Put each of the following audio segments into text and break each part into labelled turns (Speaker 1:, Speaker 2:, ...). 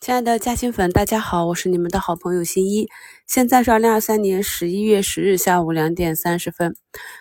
Speaker 1: 亲爱的嘉兴粉，大家好，我是你们的好朋友新一。现在是二零二三年十一月十日下午两点三十分。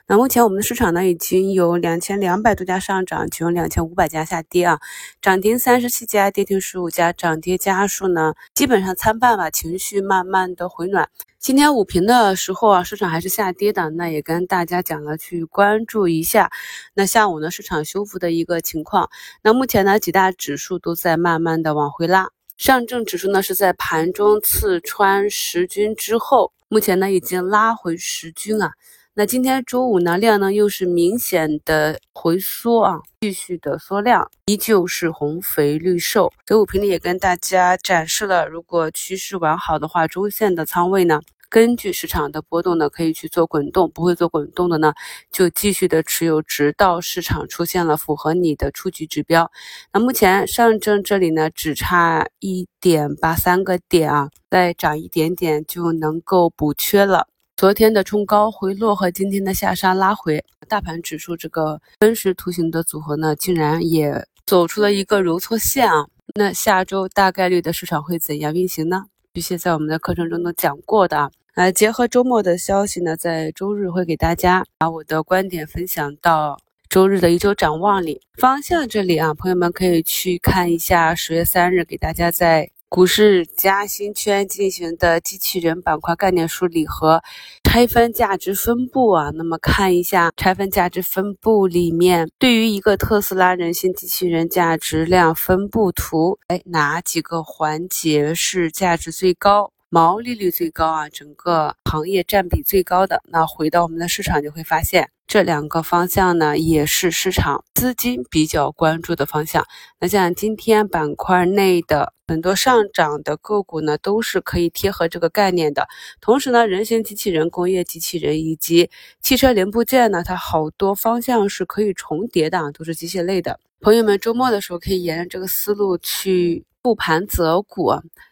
Speaker 1: 那目前我们的市场呢，已经有两千两百多家上涨，其中两千五百家下跌啊，涨停三十七家，跌停十五家，涨跌家数呢基本上参半吧，情绪慢慢的回暖。今天午评的时候啊，市场还是下跌的，那也跟大家讲了去关注一下。那下午呢，市场修复的一个情况。那目前呢，几大指数都在慢慢的往回拉。上证指数呢是在盘中刺穿十均之后，目前呢已经拉回十均啊。那今天周五呢量呢又是明显的回缩啊，继续的缩量，依旧是红肥绿瘦。周五评里也跟大家展示了，如果趋势完好的话，中线的仓位呢。根据市场的波动呢，可以去做滚动；不会做滚动的呢，就继续的持有，直到市场出现了符合你的出局指标。那目前上证这里呢，只差一点八三个点啊，再涨一点点就能够补缺了。昨天的冲高回落和今天的下杀拉回，大盘指数这个分时图形的组合呢，竟然也走出了一个揉搓线啊。那下周大概率的市场会怎样运行呢？这些在我们的课程中都讲过的啊。呃，结合周末的消息呢，在周日会给大家把我的观点分享到周日的一周展望里。方向这里啊，朋友们可以去看一下十月三日给大家在股市加新圈进行的机器人板块概念梳理和拆分价值分布啊。那么看一下拆分价值分布里面，对于一个特斯拉人形机器人价值量分布图，哎，哪几个环节是价值最高？毛利率最高啊，整个行业占比最高的。那回到我们的市场，就会发现这两个方向呢，也是市场资金比较关注的方向。那像今天板块内的很多上涨的个股呢，都是可以贴合这个概念的。同时呢，人形机器人、工业机器人以及汽车零部件呢，它好多方向是可以重叠的，都是机械类的。朋友们周末的时候可以沿着这个思路去复盘择股。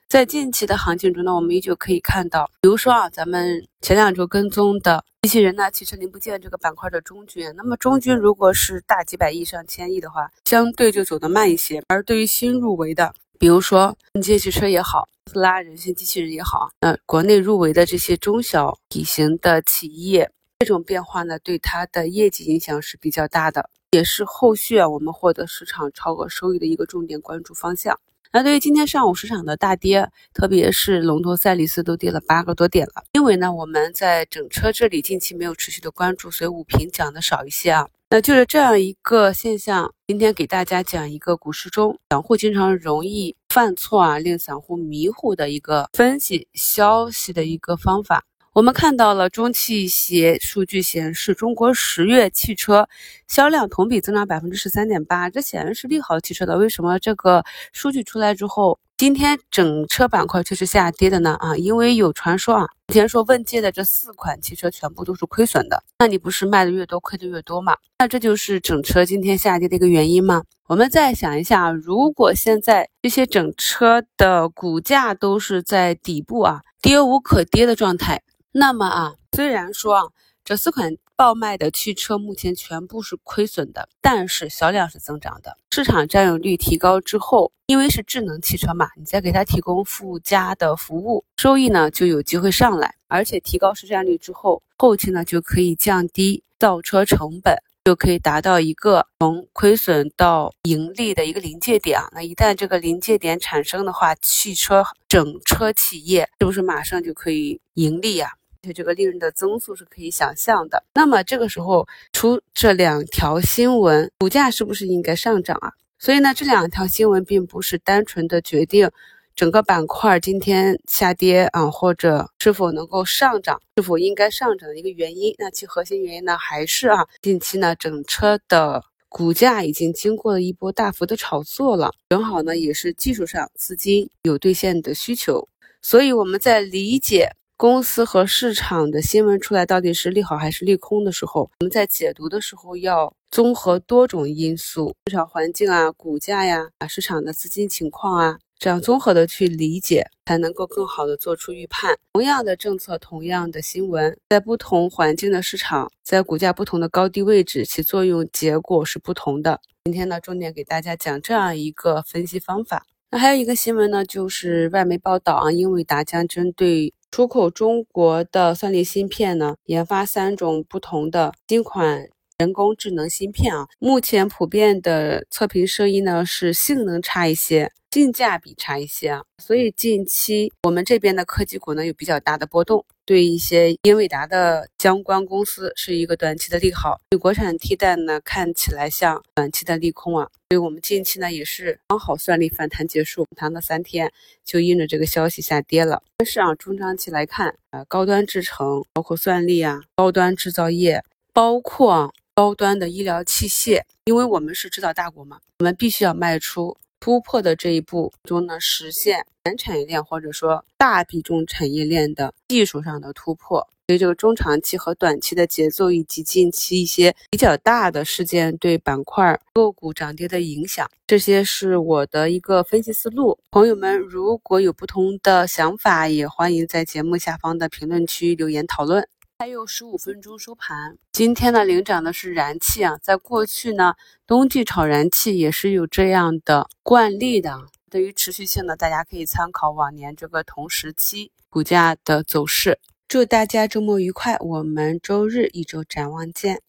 Speaker 1: 在近期的行情中呢，我们依旧可以看到，比如说啊，咱们前两周跟踪的机器人呢、汽车零部件这个板块的中军，那么中军如果是大几百亿上千亿的话，相对就走得慢一些。而对于新入围的，比如说机械汽车也好，特斯拉人形机器人也好，那国内入围的这些中小体型的企业，这种变化呢，对它的业绩影响是比较大的，也是后续啊我们获得市场超额收益的一个重点关注方向。那对于今天上午市场的大跌，特别是龙头赛力斯都跌了八个多点了。因为呢，我们在整车这里近期没有持续的关注，所以五评讲的少一些啊。那就是这样一个现象。今天给大家讲一个股市中散户经常容易犯错啊，令散户迷糊的一个分析消息的一个方法。我们看到了中汽协数据显示，中国十月汽车销量同比增长百分之十三点八，这显然是利好汽车的。为什么这个数据出来之后，今天整车板块却是下跌的呢？啊，因为有传说啊，之前说问界的这四款汽车全部都是亏损的，那你不是卖的越多亏的越多吗？那这就是整车今天下跌的一个原因吗？我们再想一下，如果现在这些整车的股价都是在底部啊，跌无可跌的状态。那么啊，虽然说啊，这四款爆卖的汽车目前全部是亏损的，但是销量是增长的，市场占有率提高之后，因为是智能汽车嘛，你再给它提供附加的服务，收益呢就有机会上来，而且提高市占率之后，后期呢就可以降低造车成本，就可以达到一个从亏损到盈利的一个临界点啊。那一旦这个临界点产生的话，汽车整车企业是不是马上就可以盈利呀？而且这个利润的增速是可以想象的。那么这个时候出这两条新闻，股价是不是应该上涨啊？所以呢，这两条新闻并不是单纯的决定整个板块今天下跌啊，或者是否能够上涨，是否应该上涨的一个原因。那其核心原因呢，还是啊，近期呢，整车的股价已经经过了一波大幅的炒作了，正好呢，也是技术上资金有兑现的需求。所以我们在理解。公司和市场的新闻出来到底是利好还是利空的时候，我们在解读的时候要综合多种因素，市场环境啊、股价呀、啊市场的资金情况啊，这样综合的去理解，才能够更好的做出预判。同样的政策，同样的新闻，在不同环境的市场，在股价不同的高低位置，其作用结果是不同的。今天呢，重点给大家讲这样一个分析方法。那还有一个新闻呢，就是外媒报道啊，英伟达将针对出口中国的算力芯片呢，研发三种不同的新款。人工智能芯片啊，目前普遍的测评声音呢是性能差一些，性价比差一些啊。所以近期我们这边的科技股呢有比较大的波动，对一些英伟达的相关公司是一个短期的利好，对国产替代呢看起来像短期的利空啊。所以我们近期呢也是刚好算力反弹结束，弹了三天，就因着这个消息下跌了。但是啊，中长期来看，呃，高端制程包括算力啊，高端制造业包括。高端的医疗器械，因为我们是制造大国嘛，我们必须要迈出突破的这一步中呢，实现全产业链或者说大比重产业链的技术上的突破。所以这个中长期和短期的节奏，以及近期一些比较大的事件对板块个股涨跌的影响，这些是我的一个分析思路。朋友们如果有不同的想法，也欢迎在节目下方的评论区留言讨论。还有十五分钟收盘。今天呢，领涨的是燃气啊。在过去呢，冬季炒燃气也是有这样的惯例的。对于持续性的，大家可以参考往年这个同时期股价的走势。祝大家周末愉快，我们周日一周展望见。